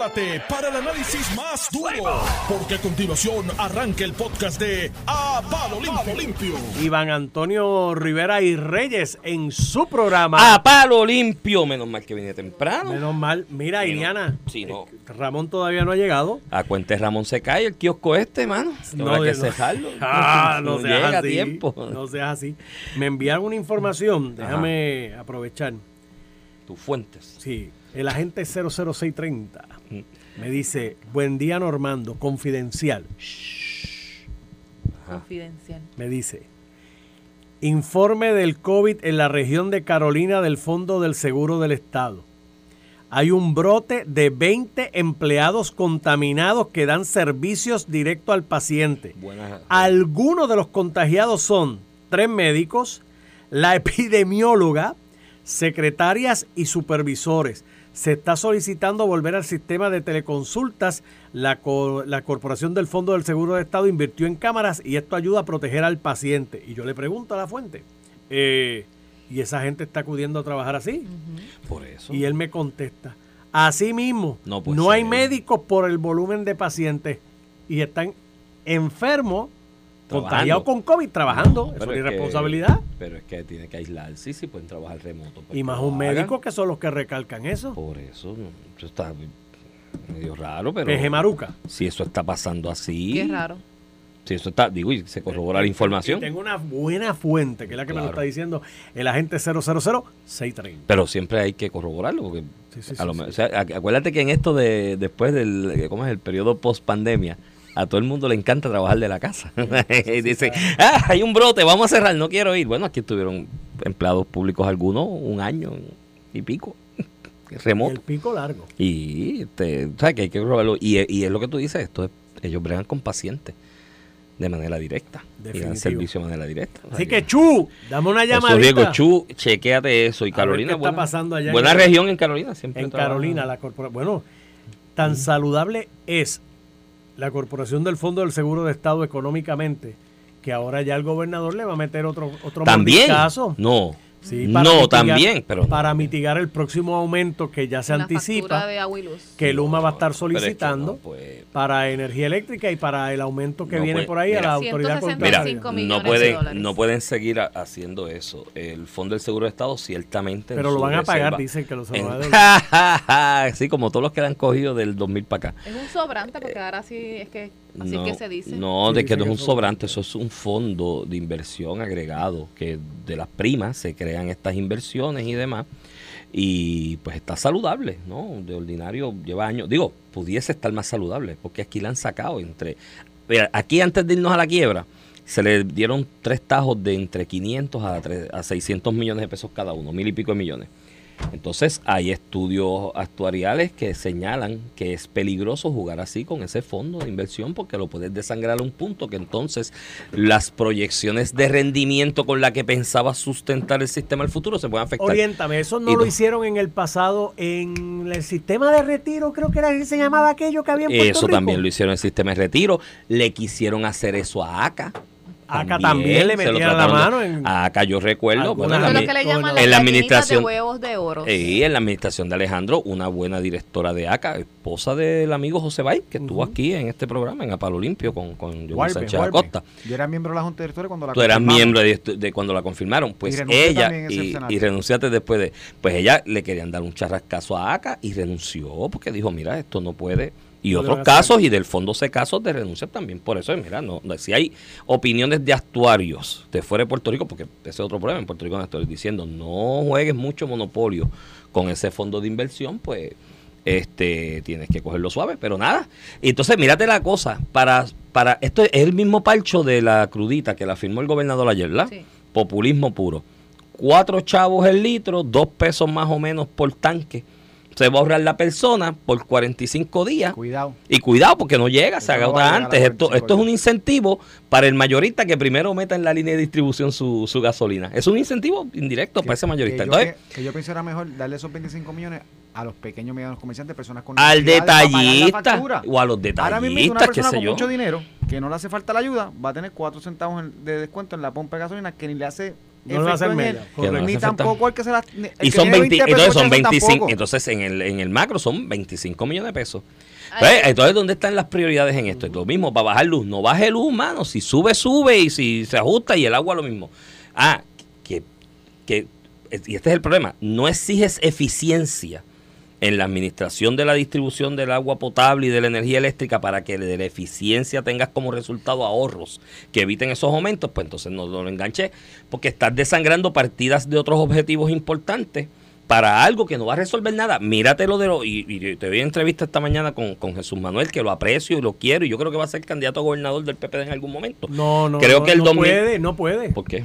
Prepárate para el análisis más duro, porque a continuación arranca el podcast de A Palo Limpio. Limpio. Iván Antonio Rivera y Reyes en su programa. A palo limpio, menos mal que venía temprano. Menos mal. Mira, Sí, no. Iliana. Sí, no. eh, Ramón todavía no ha llegado. A cuenta de Ramón se cae el kiosco este, mano. No, hay que no. cerrarlo. Ah, no, seas llega a así. tiempo. No seas así. Me enviaron una información. Déjame aprovechar. Tus fuentes. Sí, el agente 00630 Mm. me dice, buen día Normando, confidencial. Confidencial. Me dice, informe del COVID en la región de Carolina del Fondo del Seguro del Estado. Hay un brote de 20 empleados contaminados que dan servicios directo al paciente. Buenas. Algunos de los contagiados son tres médicos, la epidemióloga, secretarias y supervisores. Se está solicitando volver al sistema de teleconsultas. La, co- la Corporación del Fondo del Seguro de Estado invirtió en cámaras y esto ayuda a proteger al paciente. Y yo le pregunto a la fuente, eh, ¿y esa gente está acudiendo a trabajar así? Por eso. Y él me contesta, así mismo, No hay médicos por el volumen de pacientes y están enfermos, Trabajando. contagiados con COVID, trabajando. No, es pero una es que- irresponsabilidad. Pero es que tiene que aislarse si pueden trabajar remoto. pues y más un hagan. médico que son los que recalcan eso. Por eso, eso está medio raro, pero. Peje Maruca. Si eso está pasando así. Qué raro. Si eso está, digo, y se corrobora la información. Y tengo una buena fuente, que es la que me lo está diciendo el agente 000-630. Pero siempre hay que corroborarlo, porque Sí, sí, a lo sí, me- sí. o sea, acuérdate que en esto de después del ¿cómo es el periodo post pandemia, a todo el mundo le encanta trabajar de la casa. y dice, ah, hay un brote, vamos a cerrar, no quiero ir. Bueno, aquí estuvieron empleados públicos algunos un año y pico, Y remoto. el pico largo. Y, este, o sea, que hay que corroborarlo. Y, y es lo que tú dices, esto es- ellos bregan con pacientes de manera directa. Y dan Definitivo. servicio de manera directa. Así que- Chu, dame una eso, llamadita. Diego Chu, chequéate eso. Y Carolina, qué está buena, pasando allá en buena región en Carolina. Siempre en. Carolina, la corporación. Bueno, tan saludable es la Corporación del Fondo del Seguro de Estado económicamente que ahora ya el gobernador le va a meter otro otro También. No. Sí, no, mitigar- también. Pero para mitigar el próximo aumento que ya se La anticipa de agua y luz. que Luma va a estar pero es que solicitando no, pues, para energía eléctrica y para el aumento que No viene puede- por ahí a la mira. autoridad 165 contraria. no de pueden, no pueden seguir a- haciendo eso. El Fondo del Seguro de Estado ciertamente. en Pero lo van a pagar, dicen que lo se a sí, como todos los que le han cogido del 2000 para acá. Es un sobrante porque ahora sí es que así no, que se dice. No, Sí, de que no es un sobrante, eso es un fondo de inversión agregado, que de las primas se crean estas inversiones y demás. Y pues está saludable, ¿no? De ordinario lleva años. Digo, pudiese estar más saludable, porque aquí la han sacado entre... Mira, aquí antes de irnos a la quiebra, se le dieron tres tajos de entre 500 a, tres- a 600 millones de pesos cada uno, mil y pico de millones. Entonces hay estudios actuariales que señalan que es peligroso jugar así con ese fondo de inversión porque lo puedes desangrar a un punto que entonces las proyecciones de rendimiento con la que pensabas sustentar el sistema del futuro se pueden afectar. Oriéntame, eso no Y lo no. hicieron en el pasado en el sistema de retiro, creo que era que se llamaba aquello que había en Puerto Eso Rico. también lo hicieron en el sistema de retiro. Le quisieron hacer eso a ACA. Acá también le metieron la mano en- A ACA yo recuerdo. Bueno, en la que le en la administración- de huevos de oro. Y en la administración de Alejandro, una buena directora de ACA, esposa del amigo José Bay, que estuvo aquí en este programa, en Apalo Limpio, con, con Guarbe, Sánchez. Acosta. Yo era miembro de la Junta Directora cuando la Tú eras miembro de, de cuando la confirmaron. Pues ella, y, y renunciaste después de. Pues ella le querían dar un charrascazo a ACA y renunció porque dijo: Mira, esto no puede. Y otros casos, y del fondo se casos de renuncia también. Por eso, mira, no, no- si hay opiniones de actuarios de fuera de Puerto Rico, porque ese es otro problema, en Puerto Rico no estoy diciendo, no juegues mucho monopolio con ese fondo de inversión, pues este tienes que cogerlo suave, pero nada. Y entonces, mírate la cosa, para, para esto es el mismo palcho de la crudita que la firmó el gobernador ayer, ¿verdad? Sí. Populismo puro. Cuatro chavos el litro, dos pesos más o menos por tanque. Se va a ahorrar la persona por 45 días. Cuidado. Y cuidado porque no llega, se agota antes. Esto, 45 esto es un incentivo para el mayorista que primero meta en la línea de distribución su, su gasolina. Es un incentivo indirecto para ese mayorista. Que yo, Entonces, que, que yo pienso era mejor darle esos 25 millones a los pequeños y medianos comerciantes, personas con al detallista o a los Ahora mismo una detallistas, persona sé con yo. mucho dinero que no le hace falta la ayuda va a tener 4 centavos en- de descuento en la pompa de gasolina que ni le hace No le va a hacer efecto en mella, él, correcto. Ni tampoco el que se la. el Y son tiene 20, 20 entonces son pesos, 25, tampoco. entonces en el, en el macro son 25 millones de pesos. Entonces, entonces, ¿dónde están las prioridades en esto? Es lo mismo, para bajar luz, no baje luz, mano. Si sube, sube y si se ajusta y el agua lo mismo. Ah, que, que y este es el problema, no exiges eficiencia en la administración de la distribución del agua potable y de la energía eléctrica para que de la eficiencia tengas como resultado ahorros que eviten esos aumentos, pues entonces no, no lo enganché, porque estás desangrando partidas de otros objetivos importantes para algo que no va a resolver nada. Míratelo de lo. Y, y te vi en entrevista esta mañana con, con Jesús Manuel, que lo aprecio y lo quiero, y yo creo que va a ser candidato a gobernador del PPD en algún momento. No, no, Creo no, que el no 2000 puede, no puede. ¿Por qué?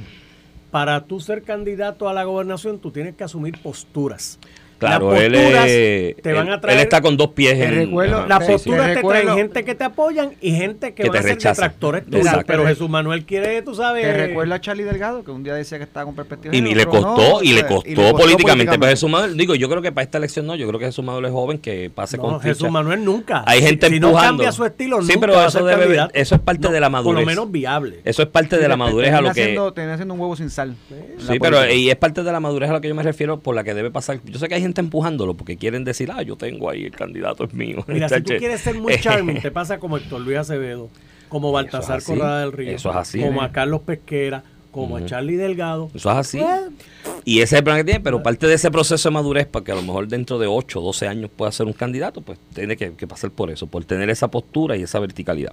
Para tú ser candidato a la gobernación, tú tienes que asumir posturas. Claro, él, posturas es- te van él- a traer- él está con dos pies en recuerdo- Las Sí, sí. posturas Te recuerdo- traen gente que te apoyan y gente que, Que van te a ser detractores. Pero Jesús Manuel quiere, tú sabes. Te recuerdo a Charlie Delgado, que un día decía que estaba con perspectiva. Y género, le costó, no, y le o sea, costó, políticamente. Pero Jesús Manuel, digo, yo creo que para esta elección no, yo creo que Jesús Manuel es joven que pase No, con Jesús ficha. Manuel nunca. Hay gente si, si no empujando. cambia su estilo, Sí, nunca pero eso debe- eso es parte de la Por madurez. lo menos viable. Eso es parte de la madurez a lo que... Haciendo, un huevo sin sal. Sí, pero y es parte de la madurez a la que yo me refiero por la que debe pasar. Yo sé que hay gente empujándolo porque quieren decir, ah, yo tengo ahí el candidato es mío. Mira, si tú quieres ser muy charming, te pasa como Héctor Luis Acevedo, como Baltasar así. Corrada del Río, Eso es así. como a Carlos Pesquera, como a. Charlie Delgado. Eso es así. Pues, Y ese es el plan que tiene, pero parte de ese proceso de madurez, para que a lo mejor dentro de 8 o 12 años pueda ser un candidato, pues tiene que, que pasar por eso, por tener esa postura y esa verticalidad.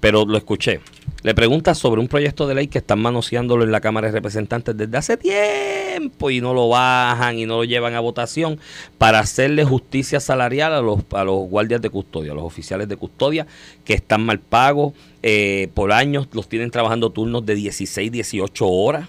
Pero lo escuché. Le pregunta sobre un proyecto de ley que están manoseándolo en la Cámara de Representantes desde hace tiempo y no lo bajan y no lo llevan a votación para hacerle justicia salarial a los, a los guardias de custodia, a los oficiales de custodia que están mal pagos. Eh, por años los tienen trabajando turnos de 16, 18 horas.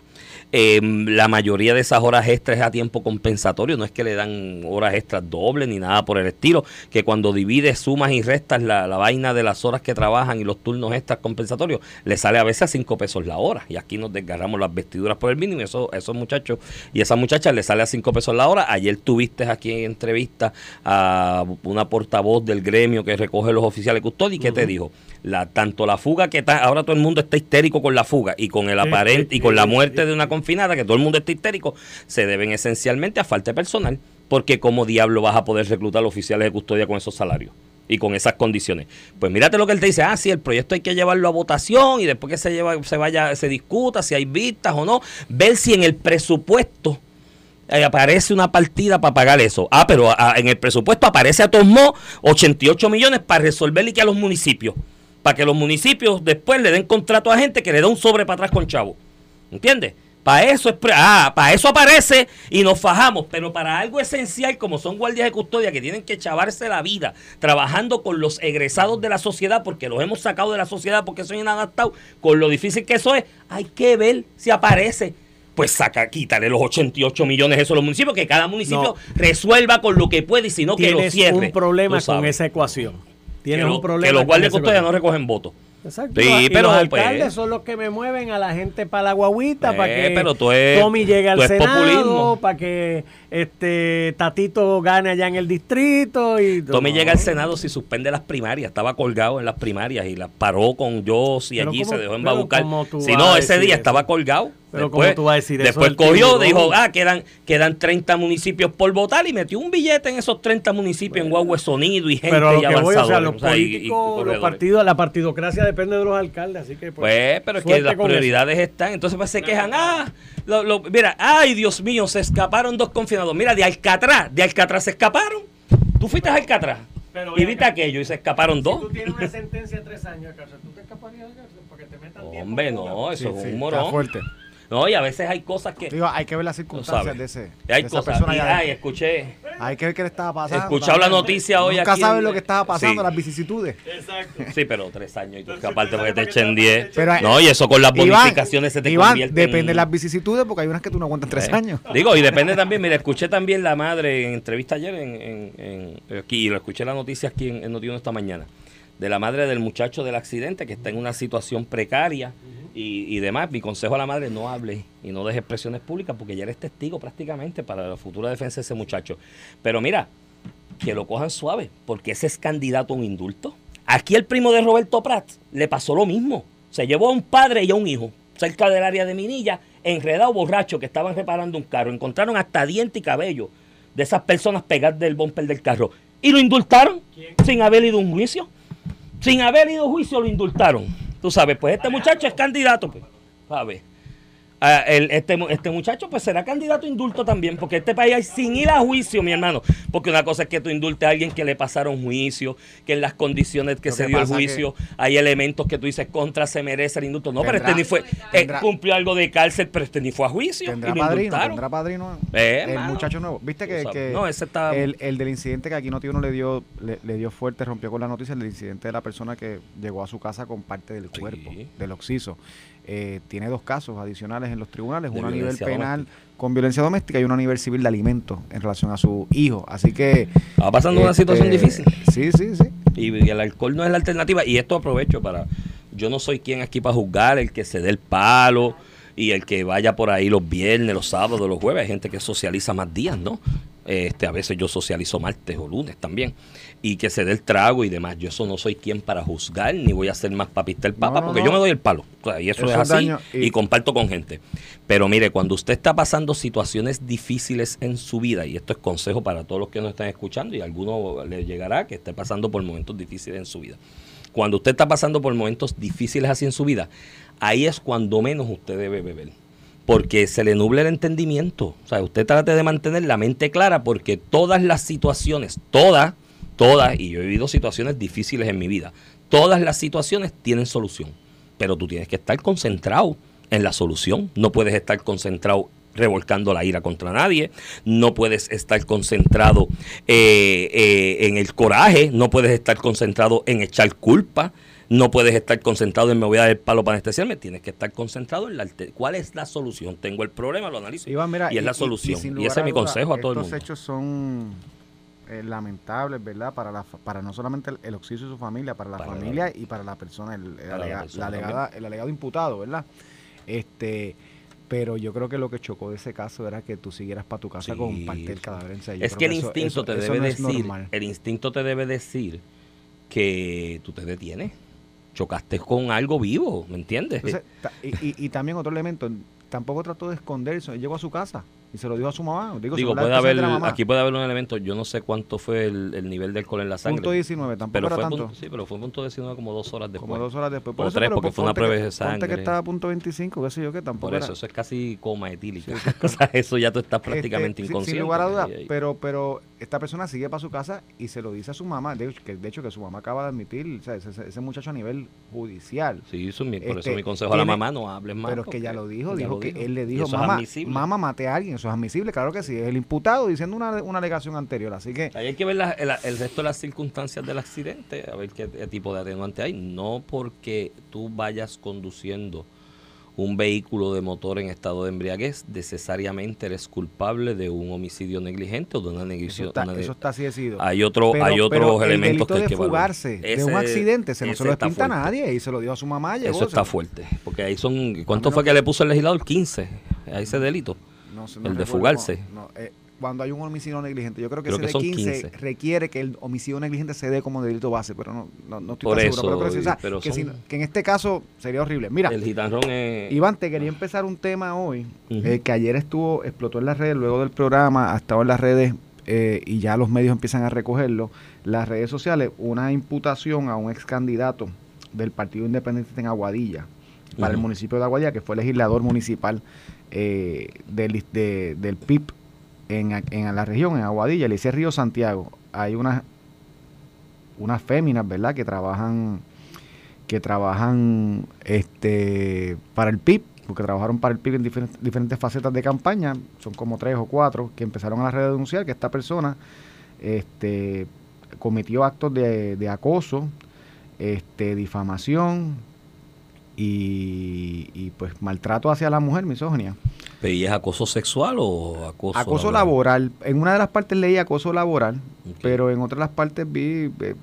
Eh, la mayoría de esas horas extras es a tiempo compensatorio, no es que le dan horas extras dobles ni nada por el estilo, que cuando divides, sumas y restas la, la vaina de las horas que trabajan y los turnos extras compensatorios, le sale a veces a 5 pesos la hora. Y aquí nos desgarramos las vestiduras por el mínimo, y eso, esos muchachos y esas muchachas le sale a 5 pesos la hora. Ayer tuviste aquí en entrevista a una portavoz del gremio que recoge los oficiales de custodia y que te dijo, la, tanto la fuga que está, ahora todo el mundo está histérico con la fuga y con el aparente y con la muerte de una confinada, que todo el mundo está histérico, se deben esencialmente a falta de personal, porque cómo diablo vas a poder reclutar oficiales de custodia con esos salarios y con esas condiciones. Pues mírate lo que él te dice, ah, sí, el proyecto hay que llevarlo a votación y después que se lleva, se vaya, se discuta si hay vistas o no, ver si en el presupuesto eh, aparece una partida para pagar eso. Ah, pero ah, en el presupuesto aparece a todos modos 88 millones para resolver y que a los municipios. Para que los municipios después le den contrato a gente que le da un sobre para atrás con chavo. ¿Entiendes? Para eso es pre- ah, para eso aparece y nos fajamos, pero para algo esencial como son guardias de custodia que tienen que chavarse la vida trabajando con los egresados de la sociedad porque los hemos sacado de la sociedad porque son inadaptados, con lo difícil que eso es, hay que ver si aparece. Pues saca, quítale los 88 millones eso a los municipios, que cada municipio No. resuelva con lo que puede y si no que lo tienes cierre. un problema con esa ecuación. Tienes lo- un problema. que los guardias de esa custodia no recogen votos. Exacto. Sí, pero, los pues, alcaldes son los que me mueven a la gente para la guaguita, Eh, para que pero tú es- Tommy llegue al Senado, para que este Tatito gane allá en el distrito. y Tommy no. llega al Senado si suspende las primarias. Estaba colgado en las primarias y las paró con yo y allí ¿cómo- se dejó tú Si no, ese día eso? estaba colgado. Pero después, ¿cómo tú vas a decir eso Después cogió, dijo, ah, quedan, quedan 30 municipios por votar y metió un billete en esos 30 municipios en Guagua Sonido y gente Pero lo y que voy, o sea, los o sea, y- y políticos, los partidos, la partidocracia depende de los alcaldes, así que pues, Pues, pero es que las prioridades están. Entonces, pues se quejan. Ah, lo- lo- mira, ay, Dios mío, se escaparon dos confinados. Mira, de Alcatraz, de Alcatraz se escaparon. Tú fuiste a Alcatraz Pero y viste aquello y se escaparon Si dos. tú tienes una sentencia de tres años de cárcel, ¿tú te escaparías de cárcel para que te metan tiempo Hombre, en no, eso Sí, es sí, un está morón. fuerte. No, y a veces hay cosas que. Digo, hay que ver las circunstancias sabes. de, ese, Y hay de esa cosas. persona y, ay, escuché. Hay que ver qué le estaba pasando. He escuchado la noticia hoy Nunca aquí sabes en- lo que estaba pasando, Sí. las vicisitudes. Exacto. Sí, pero tres años y tú tú porque te sabes echen qué 10. Pero, No, y eso con las Iván, bonificaciones se te Iván, convierte en- depende de las vicisitudes porque hay unas que tú no aguantas tres Eh, años. Digo, y depende también, mira, escuché también la madre en entrevista ayer en, en- en- aquí, y lo escuché la noticia aquí en, en Notiuno esta mañana, de la madre del muchacho del accidente que está en una situación precaria y, y demás. Mi consejo a la madre, no hable y no deje expresiones públicas porque ya eres testigo prácticamente para la futura defensa de ese muchacho. Pero mira, que lo cojan suave, porque ese es candidato a un indulto. Aquí el primo de Roberto Prat le pasó lo mismo. Se llevó a un padre y a un hijo cerca del área de Minilla enredado borracho que estaban reparando un carro. Encontraron hasta diente y cabello de esas personas pegadas del bumper del carro. Y lo indultaron sin haber ido a un juicio. Sin haber ido a juicio lo indultaron. Tú sabes, pues este muchacho es candidato, pues. ¿Sabes? Ah, el- este, este muchacho pues será candidato a indulto también, porque este país hay sin ir a juicio, mi hermano. Porque una cosa es que tú indultes a alguien que le pasaron juicio, que en las condiciones que Lo se que dio el juicio hay elementos que tú dices contra se merece el indulto. No, pero este ni fue, eh, tendrá- cumplió algo de cárcel, pero este ni fue a juicio. Tendrá padrino, tendrá padrino. Eh, el mano. muchacho nuevo. Viste que, que No, ese está- el, el del incidente que aquí no no le dio, le, le dio fuerte, rompió con la noticia, el del incidente de la persona que llegó a su casa con parte del Sí. cuerpo, del occiso. Eh, tiene dos casos adicionales en los tribunales, De uno a nivel penal doméstica. con violencia doméstica y uno a nivel civil de alimentos en relación a su hijo. Así que... Estaba pasando una este, situación difícil. Sí, sí, sí. Y, y el alcohol no es la alternativa. Y esto aprovecho para. Yo no soy quien aquí para juzgar el que se dé el palo y el que vaya por ahí los viernes, los sábados, los jueves. Hay gente que socializa más días, ¿no? Este, a veces yo socializo martes o lunes también. Y que se dé el trago y demás. Yo eso no soy quien para juzgar, ni voy a ser más papista el papa, No, no, porque no. yo me doy el palo. O sea, y eso, Eso es así. y, y- comparto con gente. Pero mire, cuando usted está pasando situaciones difíciles en su vida, y esto es consejo para todos los que nos están escuchando, y a alguno le llegará que esté pasando por momentos difíciles en su vida. Cuando usted está pasando por momentos difíciles así en su vida, ahí es cuando menos usted debe beber. Porque se le nuble el entendimiento. O sea, usted trate de mantener la mente clara porque todas las situaciones, todas, todas, y yo he vivido situaciones difíciles en mi vida, todas las situaciones tienen solución. Pero tú tienes que estar concentrado en la solución. No puedes estar concentrado revolcando la ira contra nadie, no puedes estar concentrado eh, eh, en el coraje, no puedes estar concentrado en echar culpa, no puedes estar concentrado en me voy a dar el palo para anestesiarme, tienes que estar concentrado en la cuál es la solución. Tengo el problema, lo analizo Iván, mira, y es la solución. Y, ese es mi consejo a todo el estos mundo. hechos son eh, lamentables, ¿verdad? Para la, para no solamente el, el Oxiso y su familia, para la Para la- familia y para la persona, el, el la alega- persona la alegada- el alegado imputado, ¿verdad? Este, pero yo creo que lo que chocó de ese caso era que tú siguieras para tu casa Sí. con parte del cadáver en sello. Es que el eso- instinto eso- te eso debe no decir, el instinto te debe decir que tú te detienes. Chocaste con algo vivo, ¿me entiendes? Entonces, y, y- y también otro elemento, tampoco trató de esconderse, llegó a su casa y se lo dijo a su mamá. Digo, puede haber, mamá. aquí puede haber un elemento, yo no sé cuánto fue el, el nivel de alcohol en la sangre. punto 19, tampoco pero era fue tanto. punto- sí, pero fue punto 19 como dos horas después. Como dos horas después. O tres, porque fue una prueba de Ponte que sangre. estaba a punto 25, qué sé yo, que tampoco Por eso, era- eso es casi coma etílica. o sea, eso ya tú estás prácticamente Este, sin- inconsciente. Sin lugar a dudas, pero, pero esta persona sigue para su casa y se lo dice a su mamá. De hecho, que, de hecho, que su mamá acaba de admitir, o sea, ese, muchacho a nivel judicial. Sí, eso por este, eso mi consejo a la mamá, no hables más. pero es que ya lo dijo, dijo que él le dijo, mamá, mamá maté a alguien, eso es admisible, claro que sí, es el imputado diciendo una, una alegación anterior, así que Ahí hay que ver la- el, el resto de las circunstancias del accidente, a ver qué, qué tipo de atenuante hay. No porque tú vayas conduciendo un vehículo de motor en estado de embriaguez, necesariamente eres culpable de un homicidio negligente o de una eso negligencia. está, una eso está así decidido. hay otro, Pero- hay otros el elementos que hay que evaluar. fugarse de un accidente, se no se lo pinta a nadie y se lo dijo a su mamá. Llegó, Eso está fuerte, porque ahí son, ¿cuánto fue que que- le puso el legislador? 15 a ese delito. No sé, El de fugarse. cómo- no, eh, cuando hay un homicidio negligente, yo creo que Creo ese que de son 15, 15. requiere que el homicidio negligente se dé como delito base, pero no, no, no estoy Por tan eso, seguro. Pero, o sea, pero que, son- si- que en este caso sería horrible. Mira, El gitanrón es... Iván, te quería empezar un tema hoy eh, que ayer estuvo, explotó en las redes, luego del programa, ha estado en las redes eh, y ya los medios empiezan a recogerlo. Las redes sociales, una imputación a un ex candidato del Partido Independiente en Aguadilla, para el municipio de Aguadilla, que fue legislador municipal eh, del, de- del PIB en, en la región, en Aguadilla, le dice Río Santiago. Hay unas unas féminas, ¿verdad?, que trabajan que trabajan este para el PIB, porque trabajaron para el PIB en diferentes, facetas de campaña, son como tres o cuatro, que empezaron a denunciar que esta persona este, cometió actos de, de acoso, este, difamación y, y, pues maltrato hacia la mujer, misoginia. ¿Y es acoso sexual o acoso Acoso laboral. En una de las partes leí acoso laboral, pero en otras las partes vi eh, eh,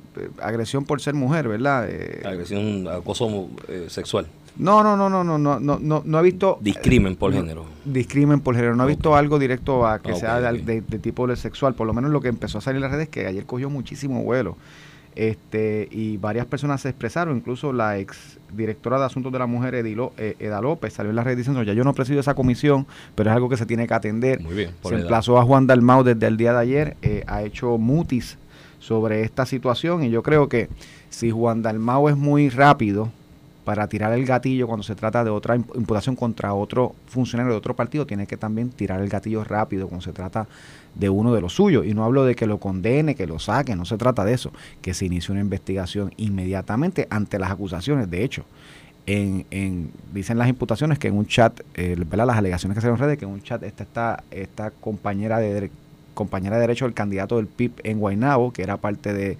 agresión por ser mujer, ¿verdad? Eh, Agresión, acoso eh, sexual. no, no, no, no, no, no, no, no, no he visto Discrimen por género. discrimen por género. No he visto algo directo a que sea de, ok. de- de tipo sexual. Por lo menos lo que empezó a salir en las redes que ayer cogió muchísimo vuelo. Este y varias personas se expresaron, incluso la ex directora de Asuntos de la Mujer, Edilo, eh, Eda López, salió en la red diciendo, ya yo no presido esa comisión, pero es algo que se tiene que atender. Muy bien. por Se edad. emplazó a Juan Dalmau desde el día de ayer, eh, ha hecho mutis sobre esta situación y yo creo que si Juan Dalmau es muy rápido para tirar el gatillo cuando se trata de otra imp- imputación contra otro funcionario de otro partido, tiene que también tirar el gatillo rápido cuando se trata de uno de los suyos. Y no hablo de que lo condene, que lo saque, no se trata de eso, que se inicie una investigación inmediatamente ante las acusaciones. De hecho, en, en- dicen las imputaciones que en un chat, eh, las alegaciones que se en redes, que en un chat está esta, esta compañera de compañera de derecho del candidato del PIB en Guaynabo, que era parte de,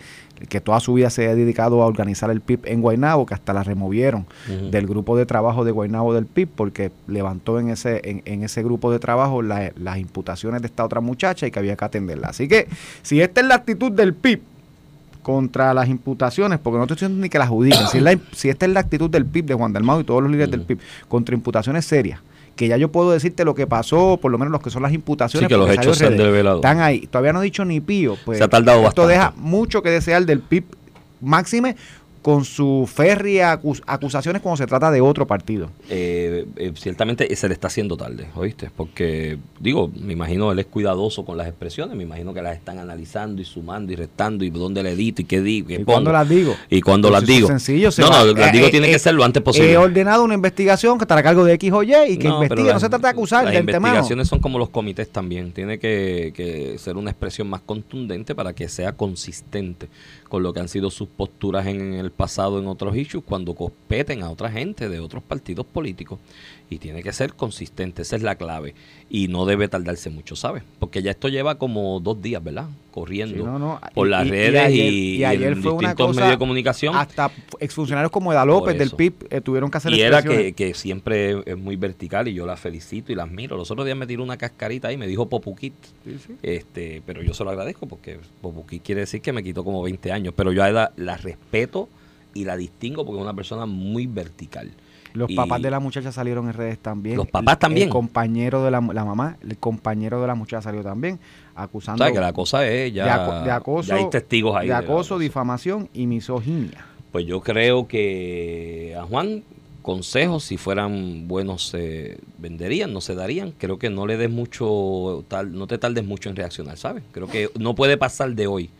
que toda su vida se ha dedicado a organizar el PIB en Guaynabo, que hasta la removieron del grupo de trabajo de Guaynabo del PIB porque levantó en ese, en, en ese grupo de trabajo la- las imputaciones de esta otra muchacha y que había que atenderla. Así que si esta es la actitud del PIB contra las imputaciones, porque no estoy diciendo ni que las adjudiquen, si, es la- si esta es la actitud del PIB, de Juan Dalmau y todos los líderes del. PIB, contra imputaciones serias, que ya yo puedo decirte lo que pasó, por lo menos los que son las imputaciones. Sí, que los hechos se han develado. Están ahí. Todavía no he dicho ni pío. Pues, Se ha tardado esto bastante. deja mucho que desear del PIB máxime con su férrea acus- acusaciones cuando se trata de otro partido. Eh, eh, ciertamente se le está haciendo tarde, ¿oíste? Porque, digo, me imagino él es cuidadoso con las expresiones, me imagino que las están analizando y sumando y restando y dónde le edito y qué digo. ¿Y cuándo las digo? Y cuando Pues las digo. sencillo, se no, va- no, las eh, digo eh, tiene que ser lo antes posible. He ordenado una investigación que estará a cargo de X o Y y que No, investigue. No se trata de acusar Las de antemano. investigaciones son como los comités también. Tiene que, que ser una expresión más contundente para que sea consistente con lo que han sido sus posturas en el pasado en otros issues cuando competen a otra gente de otros partidos políticos. Y tiene que ser consistente, esa es la clave. Y no debe tardarse mucho, ¿sabes? Porque ya esto lleva como dos días, ¿verdad? Corriendo Sí, no, no. por Y- las y- y redes y, ayer- y y ayer en fue una distintos cosa medios de comunicación. Hasta exfuncionarios como Eda López del. PIB eh, tuvieron que hacer Y era que, que siempre es muy vertical y yo la felicito y la admiro. Los otros días me tiró una cascarita ahí, me dijo Popuquit. Este, pero yo se lo agradezco porque Popuquit quiere decir que me quitó como 20 años. Pero yo a Eda la respeto y la distingo porque es una persona muy vertical. Los Y- papás de la muchacha salieron en redes también. Los papás también. El compañero de la, la mamá, el compañero de la muchacha salió también, acusando O sea, que la cosa es ya. de, aco- de acoso, ya hay testigos ahí. de acoso, difamación y misoginia. Pues yo creo que a Juan consejos, si fueran buenos, se venderían, no se darían. Creo que no le des mucho, tal, no te tardes mucho en reaccionar, ¿sabes? Creo que no puede pasar de hoy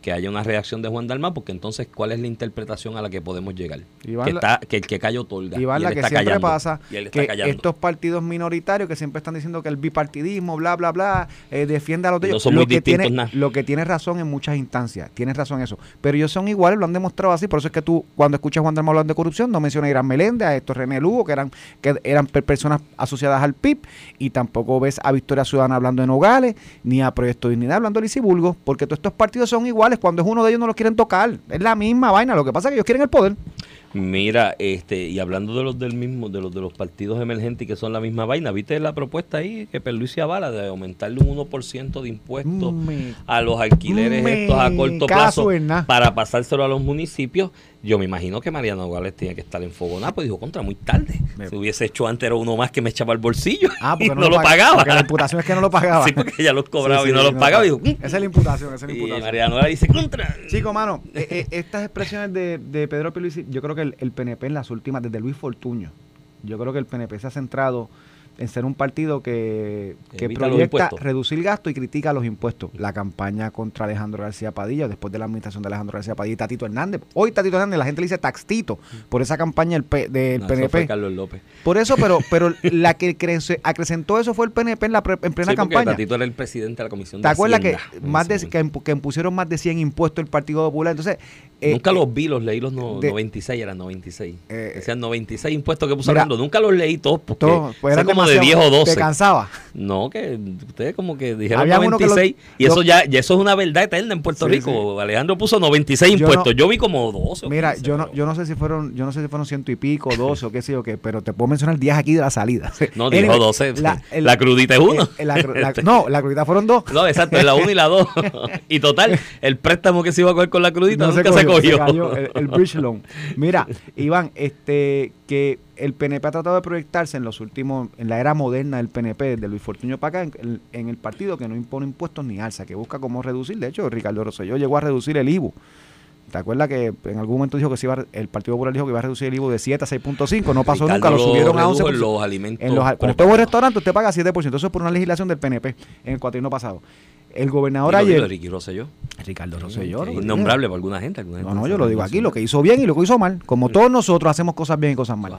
que haya una reacción de Juan Dalma, porque entonces, ¿cuál es la interpretación a la que podemos llegar? Iván, que, está, que el que calla otorga. Iván, y la que está siempre callando, pasa, y él que estos partidos minoritarios que siempre están diciendo que el bipartidismo, bla, bla, bla, eh, defiende a los de No ellos. son lo, muy que tiene, lo que tiene razón en muchas instancias, tienes razón en eso. Pero ellos son iguales, lo han demostrado así. Por eso es que tú, cuando escuchas a Juan Dalmau hablando de corrupción, no mencionas a Irán Meléndez, a estos René Lugo, que eran, que eran per- personas asociadas al PIB, y tampoco ves a Victoria Ciudadana hablando de Nogales, ni a Proyecto Dignidad hablando de Lisiburgo, porque todos estos partidos son iguales. Cuando es uno de ellos no los quieren tocar. Es la misma vaina. Lo que pasa es que ellos quieren el poder. Mira, este, y hablando de los del mismo, de los de los partidos emergentes que son la misma vaina, ¿viste la propuesta ahí que Perluisi avala de aumentarle un 1% de impuestos Me- a los alquileres estos a corto plazo para pasárselo a los municipios? Yo me imagino que Mariano Nogales tenía que estar en Fogoná, pues dijo, contra, muy tarde. Me- Si hubiese hecho antes era uno más que me echaba al bolsillo Ah, y porque no, lo pag- pagaba. Porque la imputación es que no lo pagaba. Sí, porque ya los cobraba Sí, y sí, no los pagaba. Y, lo dijo. Esa es la imputación, esa es la y imputación. Mariano Nogales dice, contra. Chico, mano, eh, eh, estas expresiones de, de Pedro Pierluisi, yo creo que el, el PNP en las últimas, desde Luis Fortuño, yo creo que el PNP se ha centrado en ser un partido que, que proyecta reducir gasto y critica los impuestos. La campaña contra Alejandro García Padilla, después de la administración de Alejandro García Padilla y Tatito Hernández. Hoy Tatito Hernández, la gente le dice taxtito por esa campaña del, P- del No, eso PNP. fue Carlos López. Por eso, pero, pero la que crece- acrecentó eso fue el PNP en, la pre- en plena Sí, campaña. Tatito era el presidente de la comisión ¿Te de acuerdas que Hacienda más de, que, que impusieron más de 100 impuestos el Partido Popular? Entonces, eh, Nunca eh, los vi, los leí los no- de- 96, eran 96. Eh, Decían 96 impuestos que Armando. Nunca los leí todos porque todo, pues son eran como de demasiado- 10 o 12. Te cansaba. No, que ustedes como que dijeron Había uno que 96 lo- y eso ya, ya eso es una verdad eterna en Puerto Sí, Rico. Alejandro puso 96 Yo impuestos. no- Yo vi como 12. o Mira, 15, yo no, pero- yo no sé si fueron, yo no sé si fueron ciento y pico, 12 o qué sé yo qué, pero te puedo mencionar 10 aquí de la salida. No, dijo Anyway, 12. La, el- crudita es uno. la la- Este, no, la crudita fueron dos. No, exacto, es la 1 y la 2. y total, el préstamo que se iba a coger con la crudita No nunca se cogió. cayó el, el bridge loan. Mira, Iván, este que el PNP ha tratado de proyectarse en los últimos, en la era moderna del PNP, de Luis Fortuño para acá, en, en el partido que no impone impuestos ni alza, que busca cómo reducir. De hecho, Ricardo Rosselló llegó a reducir el IVU ¿Te acuerdas que en algún momento dijo que se iba, el Partido Popular dijo que iba a reducir el IVU de 7 a 6.5? No pasó Ricardo nunca, lo subieron a redujo 11%. en los alimentos. En los, cuando usted va a un restaurante, usted paga 7%. Eso es por una legislación del PNP en el cuatrino pasado. El gobernador ayer. Ricky Rosselló. Ricardo Rosselló. ¿no? Innombrable para alguna gente. alguna No, gente no, yo lo digo aquí, lo que hizo bien y lo que hizo mal. Como todos nosotros hacemos cosas bien y cosas mal.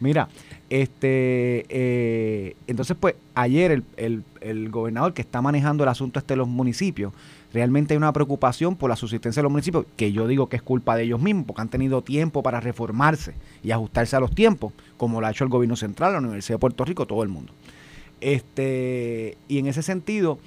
Mira, este, eh, entonces pues ayer el, el- el gobernador que está manejando el asunto este de los municipios, realmente hay una preocupación por la subsistencia de los municipios, que yo digo que es culpa de ellos mismos, porque han tenido tiempo para reformarse y ajustarse a los tiempos, como lo ha hecho el gobierno central, la Universidad de Puerto Rico, todo el mundo. Este, y en ese sentido,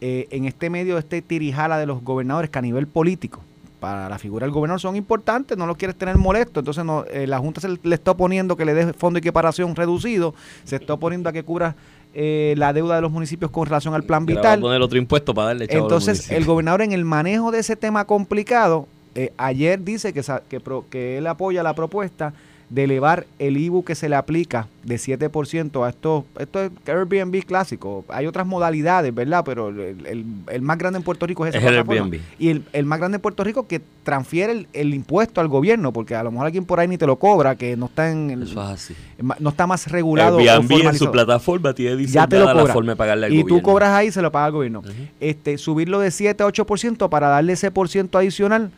eh, en este medio este tirijala de los gobernadores que a nivel político, para la figura del gobernador son importantes, no los quieres tener molesto, entonces no, eh, la Junta se le, le está oponiendo que le dé fondo de equiparación reducido, se está oponiendo a que cubra eh, la deuda de los municipios con relación al plan le va a vital. poner otro impuesto para darle Entonces, el gobernador en el manejo de ese tema complicado, eh, ayer dice que, sa- que, pro- que él apoya la propuesta de elevar el IBU que se le aplica de 7% a estos, esto es Airbnb clásico. Hay otras modalidades, ¿verdad? Pero el, el- el más grande en Puerto Rico es esa Es el. Airbnb. Y el, el más grande en Puerto Rico que transfiere el, el impuesto al gobierno, porque a lo mejor alguien por ahí ni te lo cobra, que no está en el- Eso es así. no está más regulado. Airbnb en su plataforma tiene ya te lo la forma de pagarle al y gobierno. tú cobras ahí se lo paga el gobierno. Este Subirlo de 7 a 8% para darle ese por ciento adicional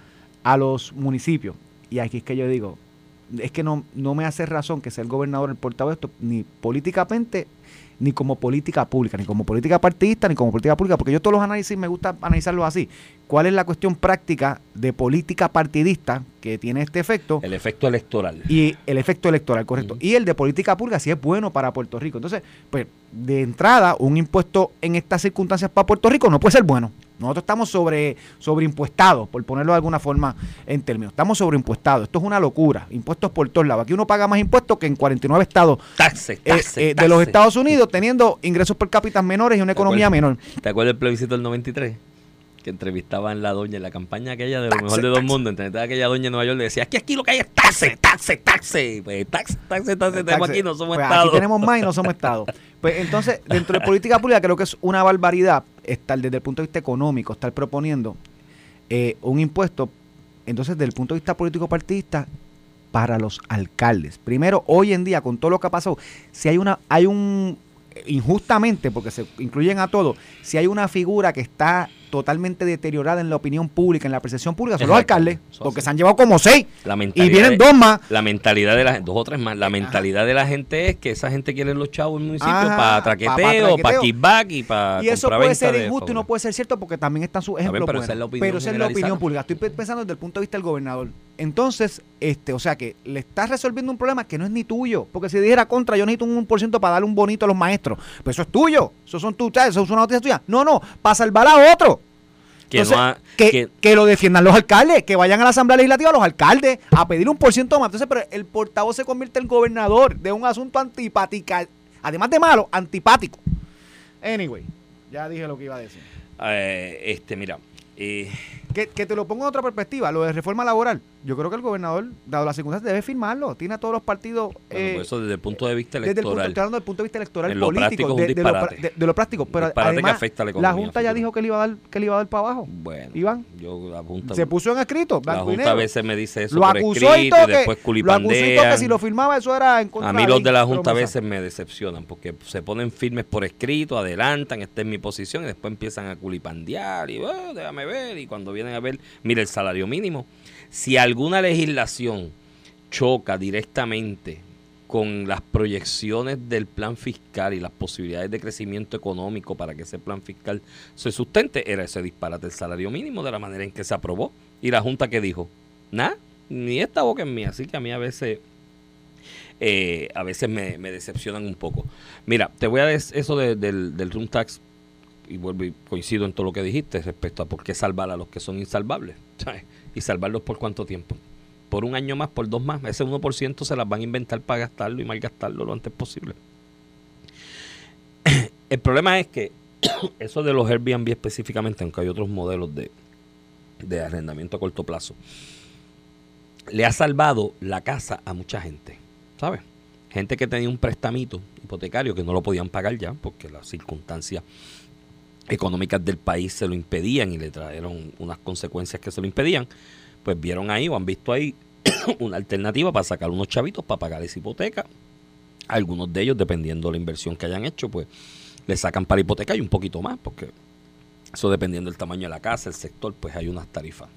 a los municipios. Y aquí es que yo digo, es que no, no me hace razón que sea el gobernador el portavoz de esto, ni políticamente, ni como política pública, ni como política partidista, ni como política pública, porque yo todos los análisis me gusta analizarlos así. ¿Cuál es la cuestión práctica de política partidista que tiene este efecto? El efecto electoral. y el efecto electoral, correcto. Y el de política pública si es bueno para Puerto Rico. Entonces, pues, de entrada, un impuesto en estas circunstancias para Puerto Rico no puede ser bueno. Nosotros estamos sobre sobreimpuestados, por ponerlo de alguna forma en términos. Estamos sobreimpuestados. Esto es una locura. Impuestos por todos lados. Aquí uno paga más impuestos que en 49 estados Taxe, eh, taxe, eh, de los. Estados Unidos, teniendo ingresos per cápita menores y una ¿Te economía acuerdas? menor. ¿Te acuerdas del plebiscito del 93? Que entrevistaban la doña en la campaña aquella de lo Taxe, mejor de dos mundos. Entrevistaba aquella doña en Nueva York le decía, aquí aquí lo que hay es taxe, taxe, taxe. Pues taxe, taxe, taxe, tenemos aquí, no somos Pues Estado. Aquí tenemos más y no somos Estado. Pues entonces, dentro de política pública, creo que es una barbaridad estar desde el punto de vista económico, estar proponiendo eh, un impuesto, entonces, desde el punto de vista político partidista, para los alcaldes. Primero, hoy en día, con todo lo que ha pasado, si hay una, hay un injustamente, porque se incluyen a todos, si hay una figura que está totalmente deteriorada en la opinión pública, en la percepción pública, son los alcaldes, porque se han llevado como seis La y vienen dos más. La mentalidad de la gente, dos o tres más, la mentalidad de la gente es que esa gente quiere los chavos en el municipio Ajá, para pa- pa traqueteo, traqueteo. para kickback y para Y eso puede ser de injusto y no puede ser cierto porque también están sus ejemplos pero buenos. esa es la opinión pero esa es la opinión pública. Estoy pe- pensando desde el punto de vista del gobernador. Entonces, este, o sea que le estás resolviendo un problema que no es ni tuyo. Porque si dijera contra, yo necesito un 1% para darle un bonito a los maestros. Pero eso es tuyo. Eso son tus, eso es una noticia tuya. No, no, para salvar a otro. Que Entonces, no ha- que, que- que lo defiendan los alcaldes, que vayan a la Asamblea Legislativa los alcaldes a pedir un por ciento más. Entonces, pero el portavoz se convierte en gobernador de un asunto antipática, además de malo, antipático. Anyway, ya dije lo que iba a decir. eh, este, mira, eh, Que, que te lo pongo en otra perspectiva, lo de reforma laboral. Yo creo que el gobernador, dado las circunstancias, debe firmarlo. Tiene a todos los partidos. bueno, eh, pues eso desde el punto de vista desde el punto, electoral. hablando del punto de vista electoral En lo político, de, de lo, de- de lo práctico. Pero disparate que además, afecta a la la Junta ya dijo que le iba a dar, que le iba a dar para abajo. Bueno, Iván, yo la Junta, se puso en escrito, la blanco Junta a veces me dice eso Lo por acusó escrito y después lo acusó culipandean. que si lo firmaba eso era en contra A mí los de la Junta a veces me decepcionan porque se ponen firmes por escrito, adelantan, esta es mi posición y después empiezan a culipandear y "Ah, déjame ver y cuando vienen a ver, mira el salario mínimo. Si alguna legislación choca directamente con las proyecciones del plan fiscal y las posibilidades de crecimiento económico para que ese plan fiscal se sustente, era ese disparate del salario mínimo de la manera en que se aprobó. Y la Junta que dijo, nada, ni esta boca es mía, así que a mí a veces eh, a veces me, decepcionan un poco. Mira, te voy a decir eso de- del, del room tax y vuelvo y coincido en todo lo que dijiste respecto a por qué salvar a los que son insalvables. ¿sabes? Y salvarlos por cuánto tiempo. Por un año más, por dos más. Ese 1% se las van a inventar para gastarlo y malgastarlo lo antes posible. El problema es que eso de los Airbnb específicamente, aunque hay otros modelos de, de arrendamiento a corto plazo, le ha salvado la casa a mucha gente. ¿Sabes? Gente que tenía un prestamito hipotecario que no lo podían pagar ya porque las circunstancias económicas del país se lo impedían y le trajeron unas consecuencias que se lo impedían, pues vieron ahí o han visto ahí una alternativa para sacar unos chavitos para pagar esa hipoteca. Algunos de ellos, dependiendo de la inversión que hayan hecho, pues le sacan para hipoteca y un poquito más, porque eso dependiendo del tamaño de la casa, el sector, pues hay unas tarifas.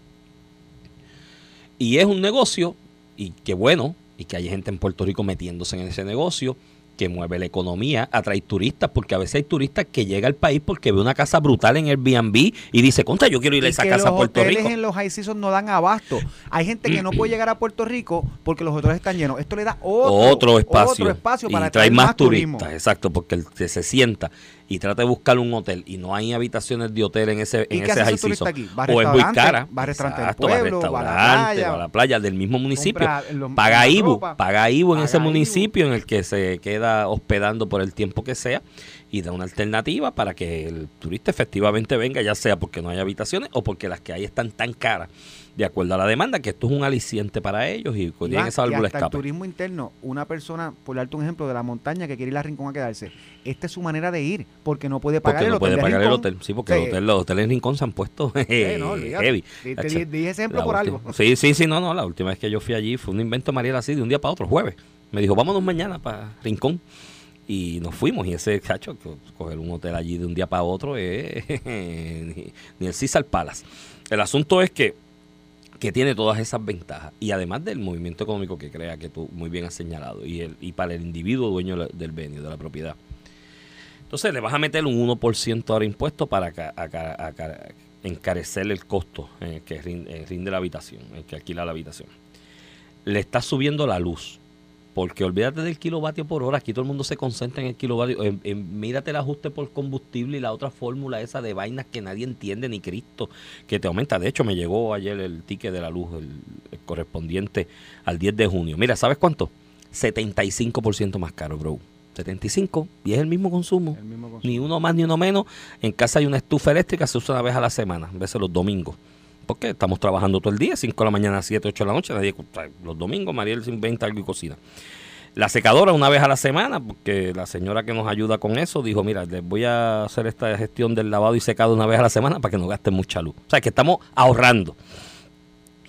Y es un negocio, y qué bueno, y que hay gente en Puerto Rico metiéndose en ese negocio, que mueve la economía, atrae turistas, porque a veces hay turistas que llega al país porque ve una casa brutal en Airbnb y dice, contra, yo quiero ir a esa casa a Puerto Rico. en los high season no dan abasto. Hay gente que no puede llegar a Puerto Rico porque los hoteles están llenos. Esto le da otro, otro espacio, otro espacio para y trae más, turismo. turistas, exacto, porque el que se sienta y trata de buscar un hotel y no hay habitaciones de hotel en ese ¿Y en ese high season, aquí? O es muy cara, va a restaurante del exacto, pueblo, va a la restaurante, playa, va a la playa del mismo municipio, los- paga ropa, paga IBU en ese IBU. municipio en el que se queda hospedando por el tiempo que sea y da una alternativa para que el turista efectivamente venga, ya sea porque no hay habitaciones o porque las que hay están tan caras de acuerdo a la demanda, que esto es un aliciente para ellos y pues, tienen esa y válvula hasta el escape. turismo interno, una persona, por darte un ejemplo, de la montaña que quiere ir a Rincón a quedarse, esta es su manera de ir, porque no puede pagar Porque el no hotel puede de pagar el hotel. Sí, porque Sí. el hotel- los hoteles en Rincón se han puesto Eh, no, heavy. Te- te Hacho, di- di ejemplo por última- algo. Sí, sí, sí, no, no. La última vez que yo fui allí fue un invento Mariela así de un día para otro, jueves. Me dijo, vámonos mañana para Rincón. Y nos fuimos. Y ese cacho, co- coger un hotel allí de un día para otro, es ni, ni el Caesar Palace. El asunto es que que tiene todas esas ventajas y además del movimiento económico que crea que tú muy bien has señalado y el y para el individuo dueño del venio de la propiedad entonces le vas a meter un 1% ahora impuesto para ca- encarecer el costo el que rinde, eh, rinde la habitación, el que alquila la habitación. Le estás subiendo la luz. Porque olvídate del kilovatio por hora, aquí todo el mundo se concentra en el kilovatio. en- en- mírate el ajuste por combustible y la otra fórmula esa de vainas que nadie entiende ni Cristo, que te aumenta. De hecho, me llegó ayer el ticket de la luz, el, el correspondiente al 10 de junio. Mira, ¿sabes cuánto? 75% más caro, bro. 75 y es el mismo consumo. El mismo consumo. Ni uno más ni uno menos. En casa hay una estufa eléctrica, se usa una vez a la semana, a veces los domingos. Porque estamos trabajando todo el día, 5 de la mañana, 7, 8 de la noche. Nadie, los domingos Mariel se inventa algo y cocina. La secadora una vez a la semana, porque la señora que nos ayuda con eso dijo, mira, les voy a hacer esta gestión del lavado y secado una vez a la semana para que no gasten mucha luz. O sea, que estamos ahorrando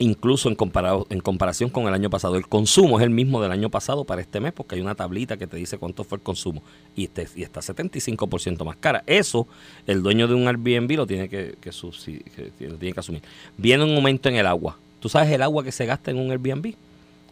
incluso en, comparado, en comparación con el año pasado. El consumo es el mismo del año pasado para este mes porque hay una tablita que te dice cuánto fue el consumo y, este, y está 75% más cara. Eso el dueño de un Airbnb lo tiene que, que, lo tiene que asumir. Viene un aumento en el agua. ¿Tú sabes el agua que se gasta en un Airbnb?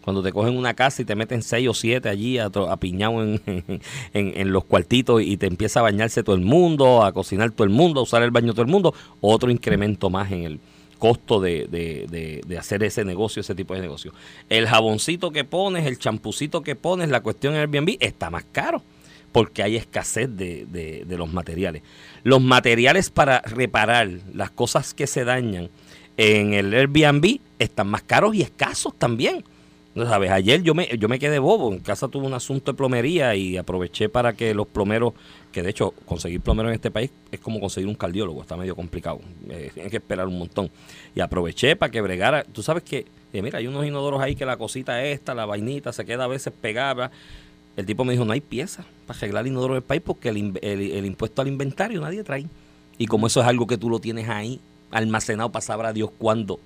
Cuando te cogen una casa y te meten seis o siete allí atro- apiñado en, en, en los cuartitos y te empieza a bañarse todo el mundo, a cocinar todo el mundo, a usar el baño todo el mundo, otro incremento más en el, costo de, de, de, hacer ese negocio, ese tipo de negocio. El jaboncito que pones, el champucito que pones, la cuestión en Airbnb está más caro porque hay escasez de los materiales. Los materiales para reparar las cosas que se dañan en el Airbnb están más caros y escasos también. ¿No sabes? Ayer yo me, yo me quedé bobo. En casa tuve un asunto de plomería y aproveché para que los plomeros, que de hecho conseguir plomeros en este país es como conseguir un cardiólogo, está medio complicado. Eh, tienes que esperar un montón. Y aproveché para que bregara. Tú sabes que, eh, mira, hay unos inodoros ahí que la cosita esta, la vainita, se queda a veces pegada. El tipo me dijo, no hay piezas para arreglar el inodoro del país porque el, el- el impuesto al inventario nadie trae. Y como eso es algo que tú lo tienes ahí almacenado para saber a Dios cuándo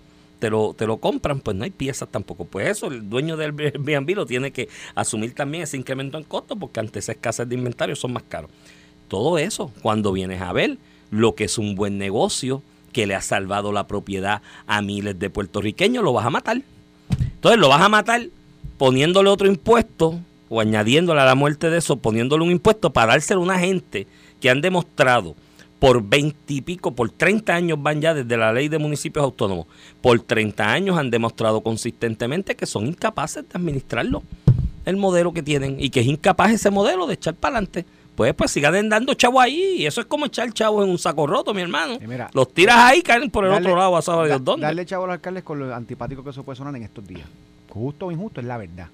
te lo, te lo compran, pues no hay piezas tampoco. Pues eso, el dueño del Airbnb lo tiene que asumir también ese incremento en costos porque ante esa escasez de inventario son más caros. Todo eso, cuando vienes a ver lo que es un buen negocio que le ha salvado la propiedad a miles de puertorriqueños, lo vas a matar. Entonces lo vas a matar poniéndole otro impuesto o añadiéndole a la muerte de eso, poniéndole un impuesto para dárselo a una gente que han demostrado por 20 y pico, por 30 años van ya desde la ley de municipios autónomos, por 30 años han demostrado consistentemente que son incapaces de administrarlo, el modelo que tienen, y que es incapaz ese modelo de echar para adelante. Pues, pues sigan dando chavos ahí, y eso es como echar chavos en un saco roto, mi hermano. Mira, Los tiras ahí, caen por el Darle- otro lado, a saber da- Dios dónde. Darle chavo a los alcaldes con lo antipático que eso puede sonar en estos días. Justo o injusto es la verdad.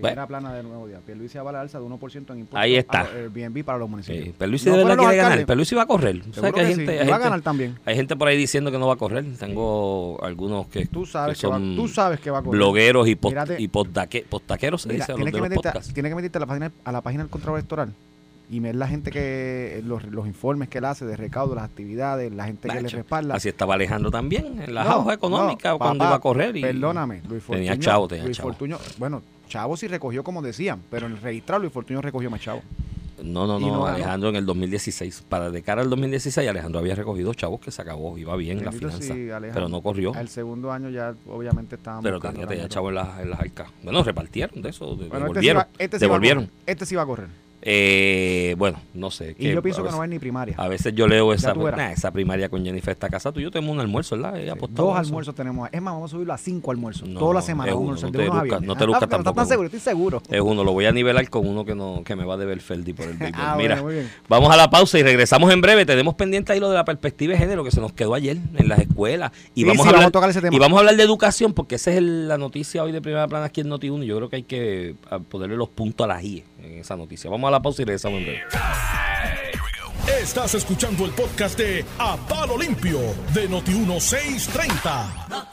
Primera plana de nuevo día. Pierluisi avala alza de 1% en impuestos Ahí está. a Airbnb para los municipios. Sí, Perluisi No de verdad quiere ganar. va a correr. ¿Sabes Seguro que hay que gente, sí. hay Y va a gente- ganar también. Hay gente por ahí diciendo que no va a correr. Tengo algunos que, Tú sabes que que, va, son tú sabes que va a correr. blogueros y, post, Mírate. y postaque- postaqueros, se dice, tienes, que meterte, podcasts. tienes que meterte a la página, a la página del Contralor Electoral y ver la gente que, los, los informes que él hace de recaudo, las actividades, la gente que le respalda. Así estaba Alejandro también, en la No, hoja económica no, cuando papá, iba a correr. Y, Perdóname, Luis Fortuño. Tenía chavo, tenía Luis chavo. Fortuño, bueno, chavo sí recogió como decían, pero en el registrar Luis Fortuño recogió más chavo. No, no, no, no. Alejandro en el 2016. Para de cara al 2016, Alejandro había recogido chavos que se acabó, iba bien en la finanza. sí, pero no corrió. El segundo año ya obviamente estábamos Pero buscando tenía, el tenía año. chavo en las, en las arcas. Bueno, repartieron de eso, Bueno, este sí devolvieron. va- este sí va a devolvieron. correr, Este sí va a correr. Eh, bueno, no sé. Y yo pienso que no ir ni primaria. A veces yo leo esa, nah, esa primaria con Jennifer está casa. Tú y yo tenemos un almuerzo, ¿verdad? Sí, Dos almuerzos tenemos. Es más, vamos a subirlo a cinco almuerzos. No, Toda la semana. es uno, no te lunes a luzca- viernes. no te Ah, luzca pero ¿Estás tampoco. tan seguro? Estoy seguro. Es uno, lo voy a nivelar con uno que no que me va a deber Ferdi por el. Ah, Mira, bueno, vamos a la pausa y regresamos en breve. Tenemos pendiente ahí lo de la perspectiva de género que se nos quedó ayer en las escuelas. Y Sí, vamos, sí, a vamos hablar, a tocar ese tema. Y vamos a hablar de educación porque esa es el- la noticia hoy de primera plana aquí en Noti1. Yo creo que hay que ah, ponerle los puntos a la I en esa noticia. Vamos a la pausa y regresamos en breve. Estás escuchando el podcast de A Palo Limpio de Noti1630.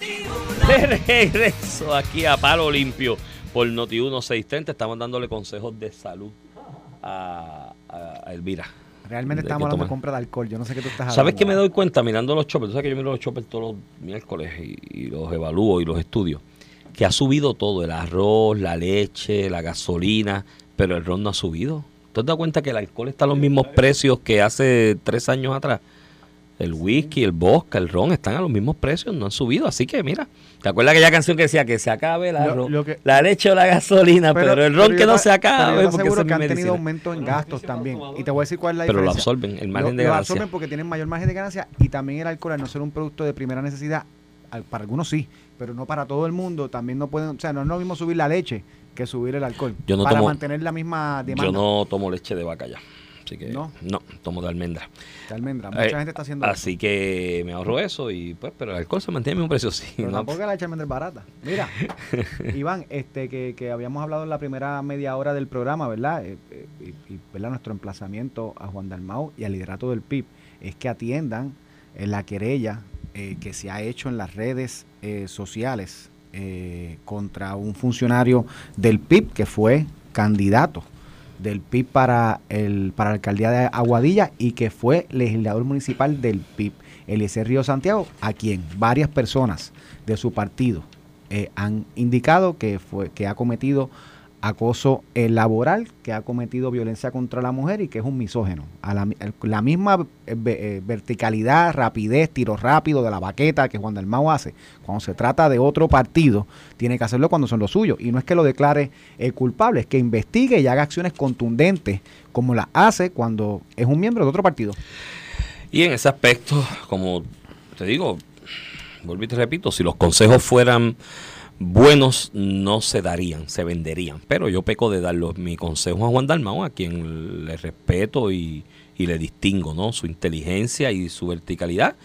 De regreso aquí a Palo Limpio por Noti 1630. Estamos dándole consejos de salud a, Elvira. Realmente estamos hablando de compra de alcohol. Yo no sé qué tú estás hablando. ¿Sabes qué me doy cuenta mirando los choppers? Tú sabes que yo miro los choppers todos los miércoles y, y los evalúo y los estudio. Que ha subido todo: el arroz, la leche, la gasolina, pero el ron no ha subido. ¿Tú te das cuenta que el alcohol está a los mismos precios que hace tres años atrás? El whisky, el vodka, el ron están a los mismos precios, no han subido. Así que mira, ¿te acuerdas aquella canción que decía que se acabe el Lo- lo que- la leche o la gasolina, pero, el ron pero que yo no te- se pero acabe? yo te porque es que han tenido aumento en gastos también. Y te voy a decir cuál es la Pero lo diferencia. absorben, el margen lo, de lo ganancia. absorben porque tienen mayor margen de ganancia y también el alcohol, al no ser un producto de primera necesidad, para algunos sí, pero no para todo el mundo. También no pueden, o sea, no es lo mismo subir la leche que subir el alcohol. Yo no para tomo- mantener la misma demanda. Yo no tomo leche de vaca ya. Así que ¿No? no, tomo de almendra. de almendra. Mucha Eh, gente está haciendo Así que me ahorro eso y pues, pero el alcohol se mantiene en un precio sí. Pero ¿no? tampoco la leche de almendra es barata. Mira, Iván, este que, que habíamos hablado en la primera media hora del programa, ¿verdad? Eh, eh, y, y, ¿verdad? Nuestro emplazamiento a Juan Dalmau y al liderato del PIB es que atiendan la querella eh, que se ha hecho en las redes eh, sociales eh, contra un funcionario del PIB que fue candidato del PIB para el para la alcaldía de Aguadilla y que fue legislador municipal del PIB, Eliezer Río Santiago, a quien varias personas de su partido eh, han indicado que fue que ha cometido acoso eh, laboral, que ha cometido violencia contra la mujer y que es un misógeno. La, misma eh, eh, verticalidad, rapidez, tiro rápido de la baqueta que Juan Dalmau hace, cuando se trata de otro partido, tiene que hacerlo cuando son los suyos. Y no es que lo declare culpable, es que investigue y haga acciones contundentes como las hace cuando es un miembro de otro partido. Y en ese aspecto, como te digo, vuelvo y te repito, si los consejos fueran buenos, no se darían, se venderían. Pero yo peco de dar los- mi consejo a Juan Dalmau, a quien le respeto y, y le distingo, ¿no? Su inteligencia y su verticalidad.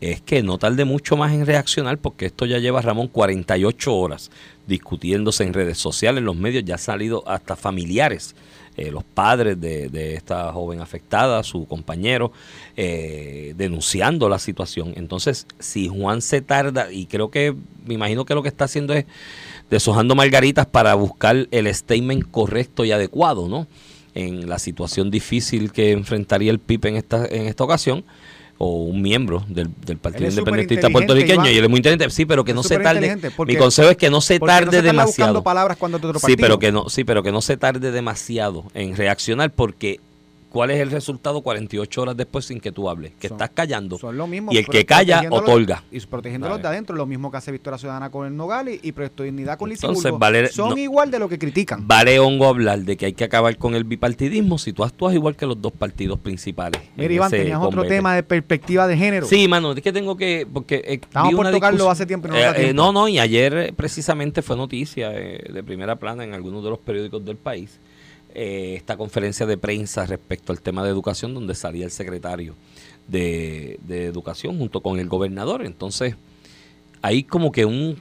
Es que no tarde mucho más en reaccionar, porque esto ya lleva Ramón 48 horas discutiéndose en redes sociales, en los medios, ya han salido hasta familiares eh, los padres de, esta joven afectada, su compañero, eh, denunciando la situación. Entonces, si Juan se tarda, y creo que, me imagino que lo que está haciendo es deshojando margaritas para buscar el statement correcto y adecuado, ¿no? En la situación difícil que enfrentaría el PIB en esta, en esta ocasión, o un miembro del, del Partido Independentista puertorriqueño, Iván. y él es muy inteligente, sí, pero que no se tarde. porque- Mi consejo es que no se Porque no tarde se demasiado. buscando palabras cuando otro Sí, pero que no, sí, pero que no se tarde demasiado en reaccionar porque ¿cuál es el resultado 48 horas después sin que tú hables? Que Son- estás callando. Son lo mismo. y el que calla otorga. Y protegiéndolos de adentro, lo mismo que hace Victoria Ciudadana con el Nogal y, Proyecto Dignidad con Entonces, vale- Son no- igual de lo que critican. Vale hongo hablar de que hay que acabar con el bipartidismo si tú actúas igual que los dos partidos principales. Mira, Iván, tenías otro tema de perspectiva de género. Sí, mano, es que tengo que. Porque, eh, Estamos por tocarlo hace tiempo no Eh, eh, tiempo. no, no, y ayer eh, precisamente fue noticia eh, de primera plana en algunos de los periódicos del país. Eh, esta conferencia de prensa respecto al tema de educación, donde salía el secretario de, de Educación junto con el gobernador. Entonces, hay como que un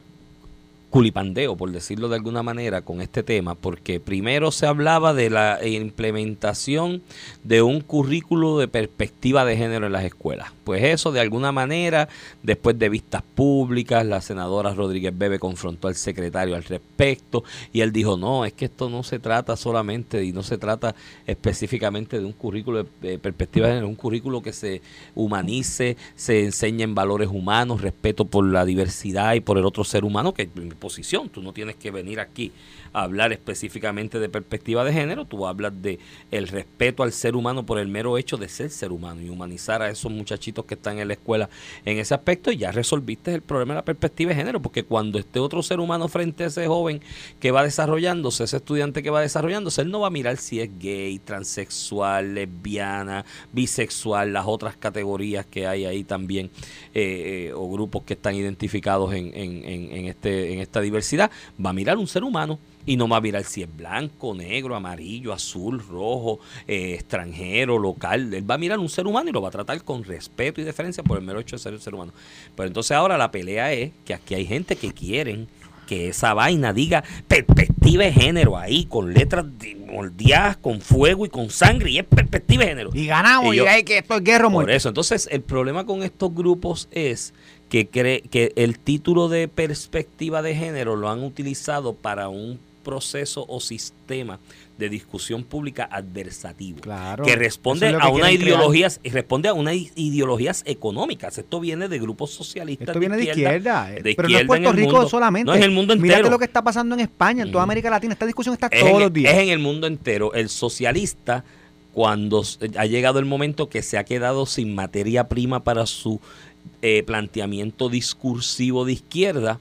culipandeo, por decirlo de alguna manera, con este tema, porque primero se hablaba de la implementación de un currículo de perspectiva de género en las escuelas. Pues eso, de alguna manera, después de vistas públicas, la senadora Rodríguez Bebe confrontó al secretario al respecto y él dijo, no, es que esto no se trata solamente y no se trata específicamente de un currículo de perspectiva de un currículo que se humanice, se enseñe en valores humanos, respeto por la diversidad y por el otro ser humano, que posición. Tú no tienes que venir aquí hablar específicamente de perspectiva de género, tú hablas de el respeto al ser humano por el mero hecho de ser ser humano y humanizar a esos muchachitos que están en la escuela en ese aspecto y ya resolviste el problema de la perspectiva de género, porque cuando esté otro ser humano frente a ese joven que va desarrollándose, ese estudiante que va desarrollándose, él no va a mirar si es gay, transexual, lesbiana, bisexual, las otras categorías que hay ahí también eh, eh, o grupos que están identificados en, en, en, este, en esta diversidad, va a mirar un ser humano y no va a mirar si es blanco, negro, amarillo, azul, rojo, eh, extranjero, local. Él va a mirar un ser humano y lo va a tratar con respeto y deferencia por el mero hecho de ser un ser humano. Pero entonces ahora la pelea es que aquí hay gente que quieren que esa vaina diga perspectiva de género ahí, con letras moldeadas, con fuego y con sangre, y es perspectiva de género. Y ganamos, y, hay que esto es guerra Por eso, entonces el problema con estos grupos es que, cree, que el título de perspectiva de género lo han utilizado para un proceso o sistema de discusión pública adversativo que responde a unas ideologías y responde a unas ideologías económicas. Esto viene de grupos socialistas esto viene de izquierda, eh, pero no es Puerto Rico solamente no es el mundo entero. mírate lo que está pasando en España en toda América Latina. Esta discusión está todos los días. es en el mundo entero. El socialista cuando ha llegado el momento que se ha quedado sin materia prima para su eh, planteamiento discursivo de izquierda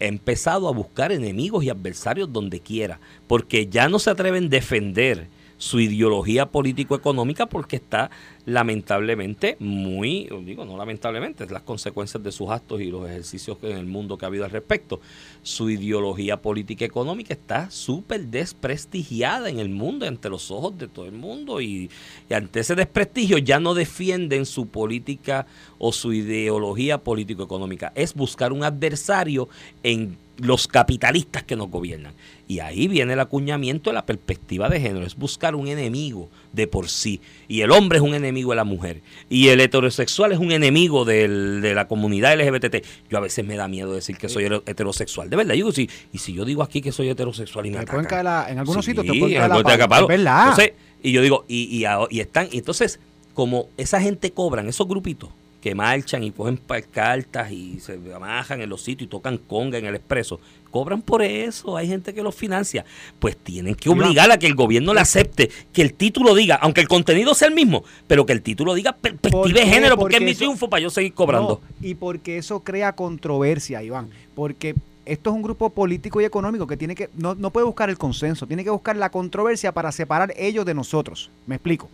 ha empezado a buscar enemigos y adversarios donde quiera, porque ya no se atreven a defender su ideología político-económica porque está lamentablemente muy, digo no lamentablemente, es las consecuencias de sus actos y los ejercicios en el mundo que ha habido al respecto. Su ideología política económica está súper desprestigiada en el mundo, ante los ojos de todo el mundo y, y, ante ese desprestigio ya no defienden su política o su ideología político-económica, es buscar un adversario en los capitalistas que nos gobiernan. Y ahí viene el acuñamiento de la perspectiva de género, es buscar un enemigo de por sí. Y el hombre es un enemigo de la mujer. Y el heterosexual es un enemigo de la comunidad LGBT. Yo a veces me da miedo decir que soy heterosexual. De verdad, yo digo, sí, y si yo digo aquí que soy heterosexual y me, en algunos sitios te pueden caer la, verdad. y yo digo, y, y, y están, y entonces, como esa gente cobran, esos grupitos, que marchan y cogen cartas y se amajan en los sitios y tocan conga en el expreso, cobran por eso, hay gente que los financia, pues tienen que obligar a que el gobierno le acepte que el título diga, aunque el contenido sea el mismo, pero que el título diga perspectiva de género, porque, es mi triunfo para yo seguir cobrando. y porque eso crea controversia, Iván, porque esto es un grupo político y económico que tiene que, no, no puede buscar el consenso, tiene que buscar la controversia para separar ellos de nosotros. Me explico.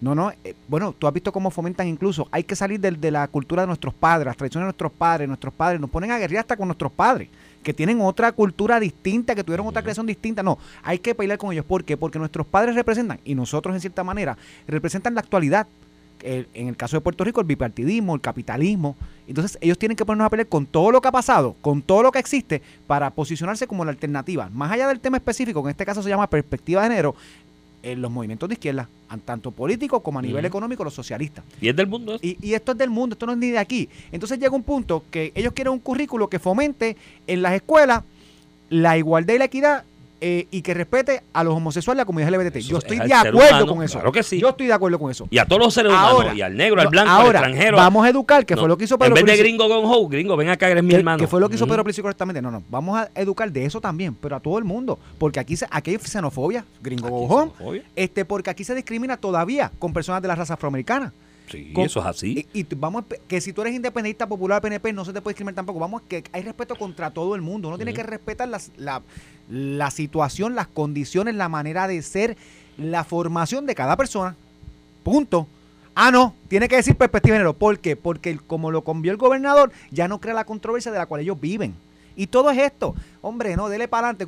No, no, eh, bueno, tú has visto cómo fomentan incluso, hay que salir de, de, la cultura de nuestros padres, las tradiciones de nuestros padres, nuestros padres nos ponen a guerrear hasta con nuestros padres, que tienen otra cultura distinta, que tuvieron otra creación distinta. No, hay que pelear con ellos. ¿Por qué? Porque nuestros padres representan, y nosotros en cierta manera, representan la actualidad. en el caso de Puerto Rico, el bipartidismo, el capitalismo. Entonces, ellos tienen que ponernos a pelear con todo lo que ha pasado, con todo lo que existe, para posicionarse como la alternativa. Más allá del tema específico, en este caso se llama perspectiva de género, en los movimientos de izquierda, tanto políticos como a nivel económico, los socialistas. Y es del mundo. Y, y, esto es del mundo, esto no es ni de aquí. Entonces llega un punto que ellos quieren un currículo que fomente en las escuelas la igualdad y la equidad eh, y que respete a los homosexuales y a la comunidad LGBT. Yo estoy de acuerdo con eso. Claro que sí. Yo estoy de acuerdo con eso. Y a todos los seres humanos, y al negro, al blanco, al extranjero. Vamos a educar, que fue lo que hizo Pedro En vez de gringo con ho, gringo, ven acá, eres mi hermano. Que fue lo que hizo Pedro Plicio correctamente. No, no, vamos a educar de eso también, pero a todo el mundo. Porque aquí, aquí hay xenofobia, gringo go este, porque aquí se discrimina todavía con personas de la raza afroamericana. Sí, eso es así. Y, vamos que si tú eres independentista popular PNP no se te puede discriminar tampoco. Vamos que hay respeto contra todo el mundo. Uno tiene que respetar las, la, la situación, las condiciones, la manera de ser, la formación de cada persona. Punto. Ah, no, tiene que decir perspectiva de género. ¿Por qué? Porque como lo convió el gobernador, ya no crea la controversia de la cual ellos viven. Y todo es esto. Hombre, no, dele para adelante.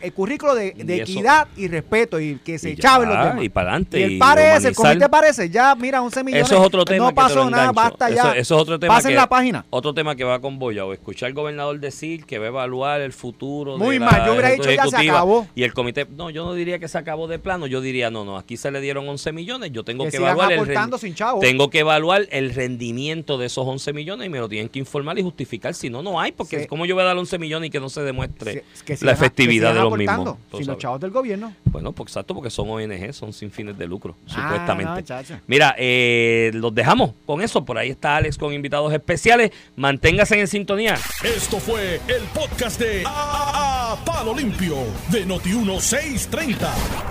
El currículo de, de Y equidad y respeto y que se chaven los demás. y para adelante. Y el parece, el comité parece, ya, mira, 11 millones. Eso es otro tema. No te pasó nada, basta ya. Eso, eso es otro tema. Pasen que- la página. Otro tema que va con Boya, o escuchar al gobernador decir que va a evaluar el futuro. de Muy la mal, yo hubiera dicho, ya se acabó. Y el comité, no, yo no diría que se acabó de plano, yo diría, no, no, aquí se le dieron 11 millones, yo tengo Que que, evaluar el sin chavo. Tengo que evaluar el rendimiento de esos 11 millones y me lo tienen que informar y justificar, si no, no hay, porque Sí. ¿cómo yo voy a dar 11 millones y que no se demuestre que la efectividad que de los mismos? Sin los chavos del gobierno. Bueno, pues exacto, porque son ONG, son sin fines de lucro, Ah, supuestamente. no. Mira, eh, los dejamos con eso. Por ahí está Alex con invitados especiales. Manténgase en sintonía. Esto fue el podcast de A, A- Palo Limpio de Noti1630.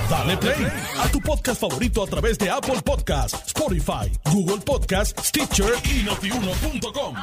Dale play a tu podcast favorito a través de Apple Podcasts, Spotify, Google Podcasts, Stitcher y notiuno.com.